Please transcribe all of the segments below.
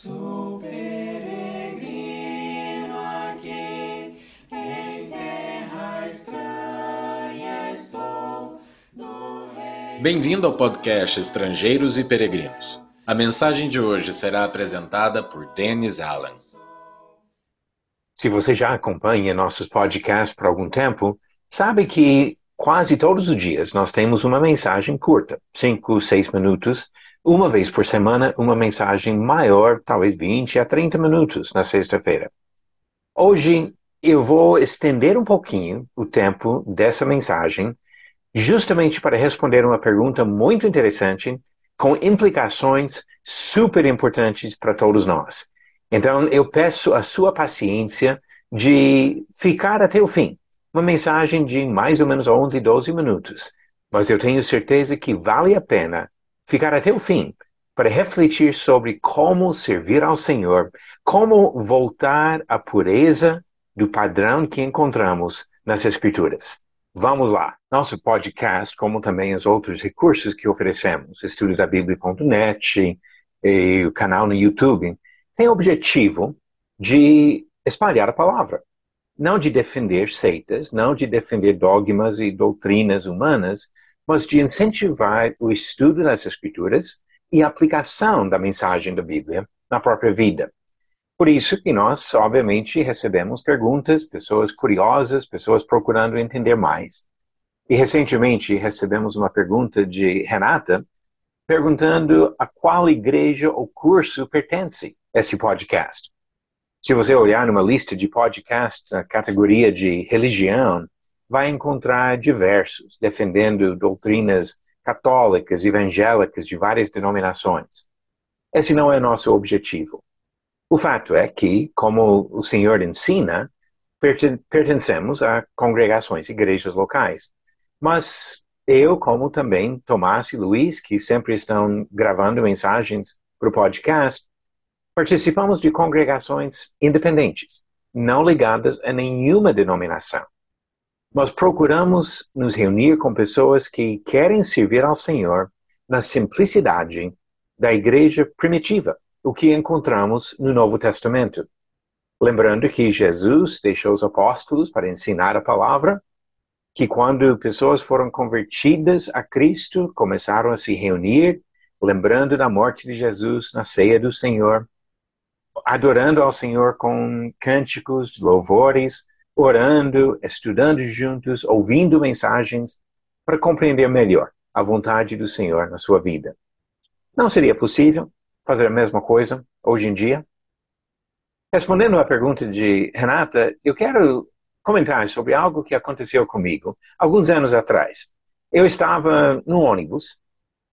Sou peregrino aqui em terra estranha estou. Bem-vindo ao podcast Estrangeiros e Peregrinos. A mensagem de hoje será apresentada por Dennis Allen. Se você já acompanha nossos podcasts por algum tempo, sabe que quase todos os dias nós temos uma mensagem curta, 5, 6 minutos, uma vez por semana, uma mensagem maior, talvez 20 a 30 minutos na sexta-feira. Hoje eu vou estender um pouquinho o tempo dessa mensagem, justamente para responder uma pergunta muito interessante, com implicações super importantes para todos nós. Então eu peço a sua paciência de ficar até o fim uma mensagem de mais ou menos 11, 12 minutos, mas eu tenho certeza que vale a pena ficar até o fim para refletir sobre como servir ao Senhor, como voltar à pureza do padrão que encontramos nas Escrituras. Vamos lá. Nosso podcast, como também os outros recursos que oferecemos, estudosdabíblia.net e o canal no YouTube, tem o objetivo de espalhar a palavra não de defender seitas, não de defender dogmas e doutrinas humanas, mas de incentivar o estudo das Escrituras e a aplicação da mensagem da Bíblia na própria vida. Por isso que nós, obviamente, recebemos perguntas, pessoas curiosas, pessoas procurando entender mais. E recentemente recebemos uma pergunta de Renata, perguntando a qual igreja ou curso pertence esse podcast. Se você olhar numa lista de podcasts na categoria de religião, vai encontrar diversos defendendo doutrinas católicas, evangélicas de várias denominações. Esse não é nosso objetivo. O fato é que, como o Senhor ensina, pertencemos a congregações, igrejas locais. Mas eu, como também Tomás e Luiz, que sempre estão gravando mensagens para o podcast, Participamos de congregações independentes, não ligadas a nenhuma denominação. Nós procuramos nos reunir com pessoas que querem servir ao Senhor na simplicidade da igreja primitiva, o que encontramos no Novo Testamento. Lembrando que Jesus deixou os apóstolos para ensinar a palavra, que quando pessoas foram convertidas a Cristo, começaram a se reunir, lembrando da morte de Jesus na ceia do Senhor, adorando ao Senhor com cânticos, louvores, orando, estudando juntos, ouvindo mensagens para compreender melhor a vontade do Senhor na sua vida. Não seria possível fazer a mesma coisa hoje em dia? Respondendo à pergunta de Renata, eu quero comentar sobre algo que aconteceu comigo alguns anos atrás. Eu estava no ônibus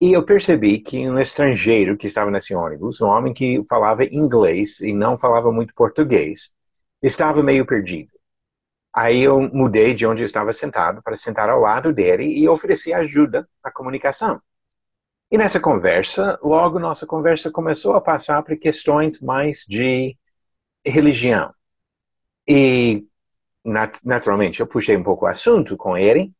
e eu percebi que um estrangeiro que estava nesse ônibus, um homem que falava inglês e não falava muito português, estava meio perdido. Aí eu mudei de onde eu estava sentado para sentar ao lado dele e ofereci ajuda à comunicação. E nessa conversa, logo nossa conversa começou a passar para questões mais de religião. E naturalmente eu puxei um pouco o assunto com ele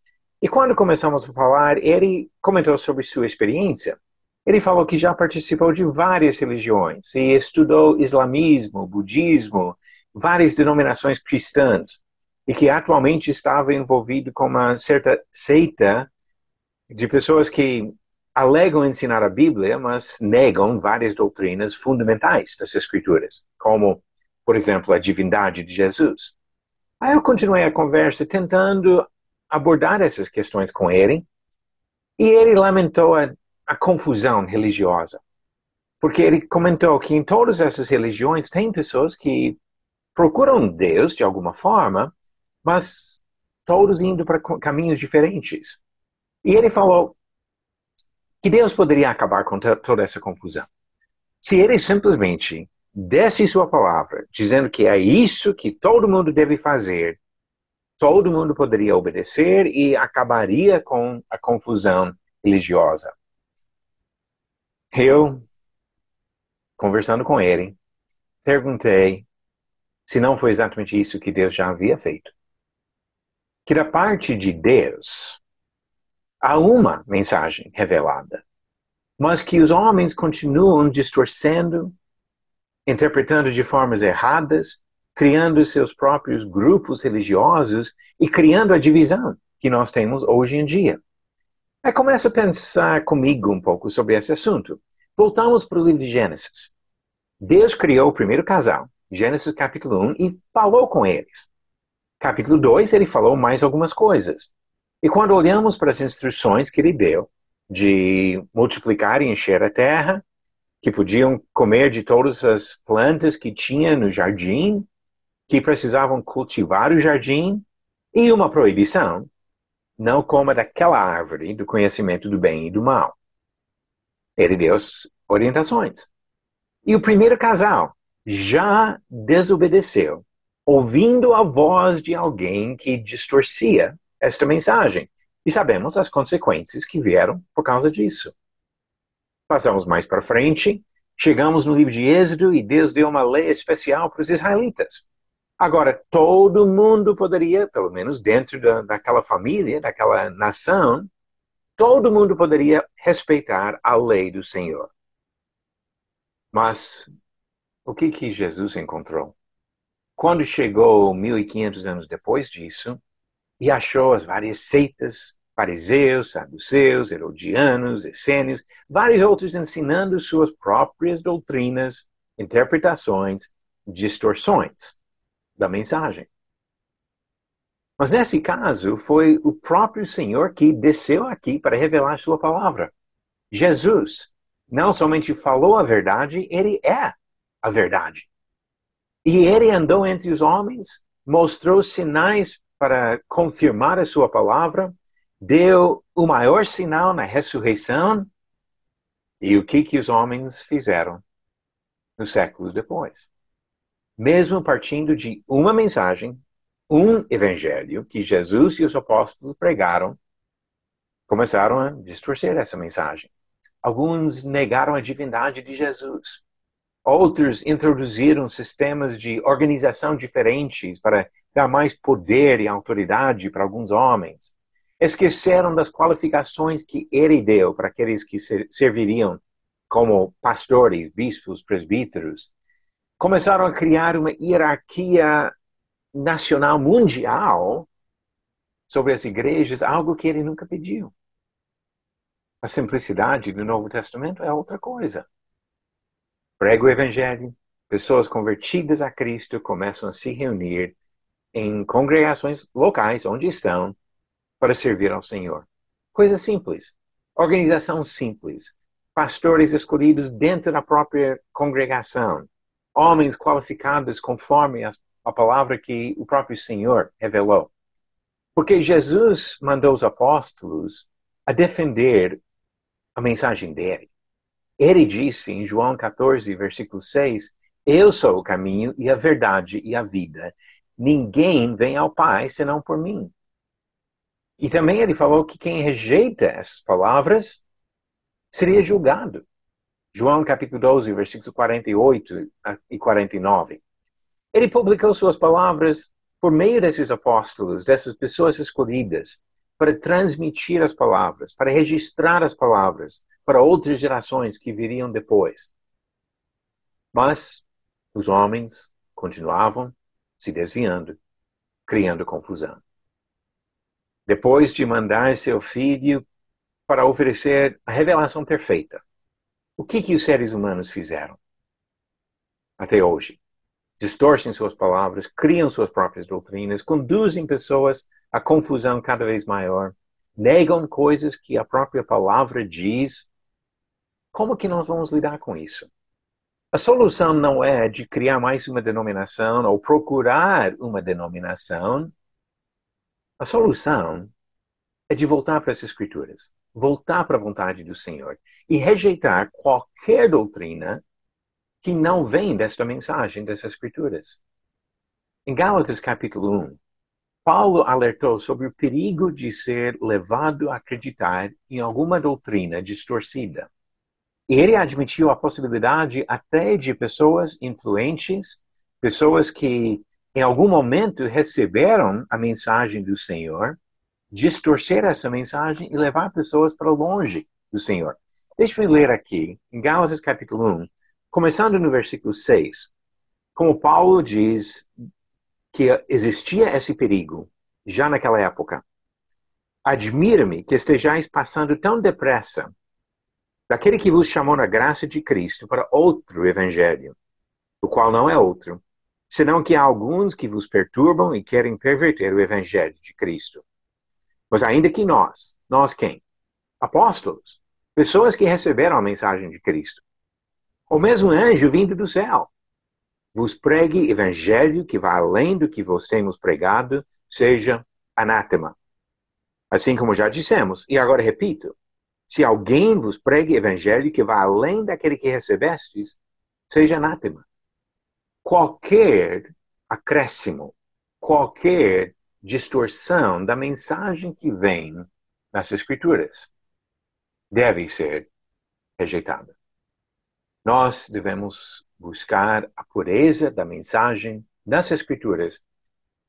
e quando começamos a falar, ele comentou sobre sua experiência. Ele falou que já participou de várias religiões e estudou islamismo, budismo, várias denominações cristãs e que atualmente estava envolvido com uma certa seita de pessoas que alegam ensinar a Bíblia, mas negam várias doutrinas fundamentais das Escrituras, como, por exemplo, a divindade de Jesus. Aí eu continuei a conversa tentando abordar essas questões com ele, e ele lamentou a, a confusão religiosa. Porque ele comentou que em todas essas religiões tem pessoas que procuram Deus de alguma forma, mas todos indo para caminhos diferentes. E ele falou que Deus poderia acabar com toda essa confusão. Se ele simplesmente desse sua palavra, dizendo que é isso que todo mundo deve fazer, todo mundo poderia obedecer e acabaria com a confusão religiosa. Eu, conversando com ele, perguntei se não foi exatamente isso que Deus já havia feito. Que da parte de Deus há uma mensagem revelada, mas que os homens continuam distorcendo interpretando de formas erradas, criando seus próprios grupos religiosos e criando a divisão que nós temos hoje em dia. Aí começa a pensar comigo um pouco sobre esse assunto. Voltamos para o livro de Gênesis. Deus criou o primeiro casal, Gênesis capítulo 1, e falou com eles. Capítulo 2, ele falou mais algumas coisas. E quando olhamos para as instruções que ele deu, de multiplicar e encher a terra, que podiam comer de todas as plantas que tinha no jardim, que precisavam cultivar o jardim, e uma proibição: não coma daquela árvore do conhecimento do bem e do mal. Ele deu as orientações. E o primeiro casal já desobedeceu, ouvindo a voz de alguém que distorcia esta mensagem. E sabemos as consequências que vieram por causa disso. Passamos mais para frente, chegamos no livro de Êxodo e Deus deu uma lei especial para os israelitas. Agora, todo mundo poderia, pelo menos dentro da, daquela família, daquela nação, todo mundo poderia respeitar a lei do Senhor. Mas o que que Jesus encontrou? Quando chegou 1500 anos depois disso e achou as várias seitas, fariseus, saduceus, herodianos, essênios, vários outros ensinando suas próprias doutrinas, interpretações, distorções da mensagem. Mas nesse caso, foi o próprio Senhor que desceu aqui para revelar sua palavra. Jesus não somente falou a verdade, ele é a verdade. E ele andou entre os homens, mostrou sinais para confirmar a sua palavra, deu o maior sinal na ressurreição. E o que que os homens fizeram nos séculos depois? mesmo partindo de uma mensagem, um evangelho que Jesus e os apóstolos pregaram, começaram a distorcer essa mensagem. Alguns negaram a divindade de Jesus. Outros introduziram sistemas de organização diferentes para dar mais poder e autoridade para alguns homens. Esqueceram das qualificações que ele deu para aqueles que serviriam como pastores, bispos, presbíteros, começaram a criar uma hierarquia nacional mundial sobre as igrejas, algo que ele nunca pediu. A simplicidade do Novo Testamento é outra coisa. Prega o Evangelho, pessoas convertidas a Cristo começam a se reunir em congregações locais, onde estão, para servir ao Senhor. Coisa simples. Organização simples. Pastores escolhidos dentro da própria congregação homens qualificados conforme a, a palavra que o próprio Senhor revelou. Porque Jesus mandou os apóstolos a defender a mensagem dele. Ele disse em João 14, versículo 6, Eu sou o caminho e a verdade e a vida. Ninguém vem ao Pai senão por mim. E também ele falou que quem rejeita essas palavras seria julgado. João capítulo 12, versículos 48 e 49. Ele publicou suas palavras por meio desses apóstolos, dessas pessoas escolhidas, para transmitir as palavras, para registrar as palavras para outras gerações que viriam depois. Mas os homens continuavam se desviando, criando confusão. Depois de mandar seu filho para oferecer a revelação perfeita, o que, que os seres humanos fizeram até hoje? Distorcem suas palavras, criam suas próprias doutrinas, conduzem pessoas à confusão cada vez maior, negam coisas que a própria palavra diz. Como que nós vamos lidar com isso? A solução não é de criar mais uma denominação ou procurar uma denominação. A solução é de voltar para as Escrituras voltar para a vontade do Senhor e rejeitar qualquer doutrina que não vem desta mensagem, dessas escrituras. Em Gálatas capítulo 1, Paulo alertou sobre o perigo de ser levado a acreditar em alguma doutrina distorcida. Ele admitiu a possibilidade até de pessoas influentes, pessoas que em algum momento receberam a mensagem do Senhor, distorcer essa mensagem e levar pessoas para longe do Senhor. Deixe-me ler aqui, em Gálatas capítulo 1, Começando no versículo 6, como Paulo diz que existia esse perigo já naquela época. Admira-me que estejais passando tão depressa daquele que vos chamou na graça de Cristo para outro evangelho, o qual não é outro, senão que há alguns que vos perturbam e querem perverter o evangelho de Cristo. Mas ainda que nós, nós quem? Apóstolos, pessoas que receberam a mensagem de Cristo, ou mesmo anjo vindo do céu, vos pregue evangelho que vá além do que vos temos pregado, seja anátema. Assim como já dissemos, e agora repito, se alguém vos pregue evangelho que vá além daquele que recebestes, seja anátema. Qualquer acréscimo, qualquer distorção da mensagem que vem nas Escrituras deve ser rejeitada. Nós devemos buscar a pureza da mensagem das Escrituras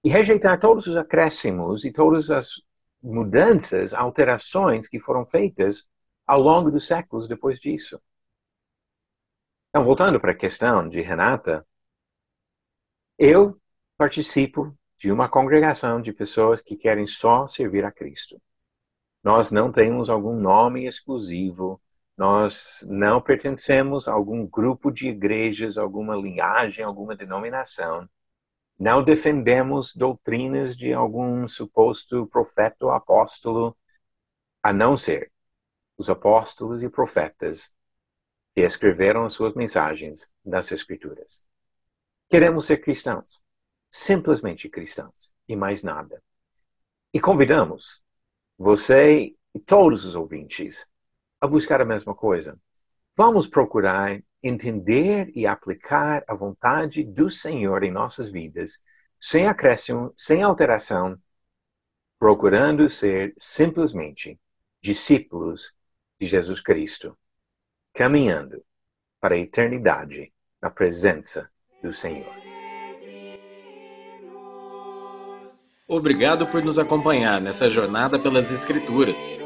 e rejeitar todos os acréscimos e todas as mudanças, alterações que foram feitas ao longo dos séculos depois disso. Então, voltando para a questão de Renata, eu participo de uma congregação de pessoas que querem só servir a Cristo. Nós não temos algum nome exclusivo, nós não pertencemos a algum grupo de igrejas, alguma linhagem, alguma denominação. Não defendemos doutrinas de algum suposto profeta ou apóstolo, a não ser os apóstolos e profetas que escreveram as suas mensagens nas Escrituras. Queremos ser cristãos, simplesmente cristãos, e mais nada. E convidamos você e todos os ouvintes a buscar a mesma coisa. Vamos procurar entender e aplicar a vontade do Senhor em nossas vidas, sem acréscimo, sem alteração, procurando ser simplesmente discípulos de Jesus Cristo, caminhando para a eternidade na presença do Senhor. Obrigado por nos acompanhar nessa jornada pelas Escrituras.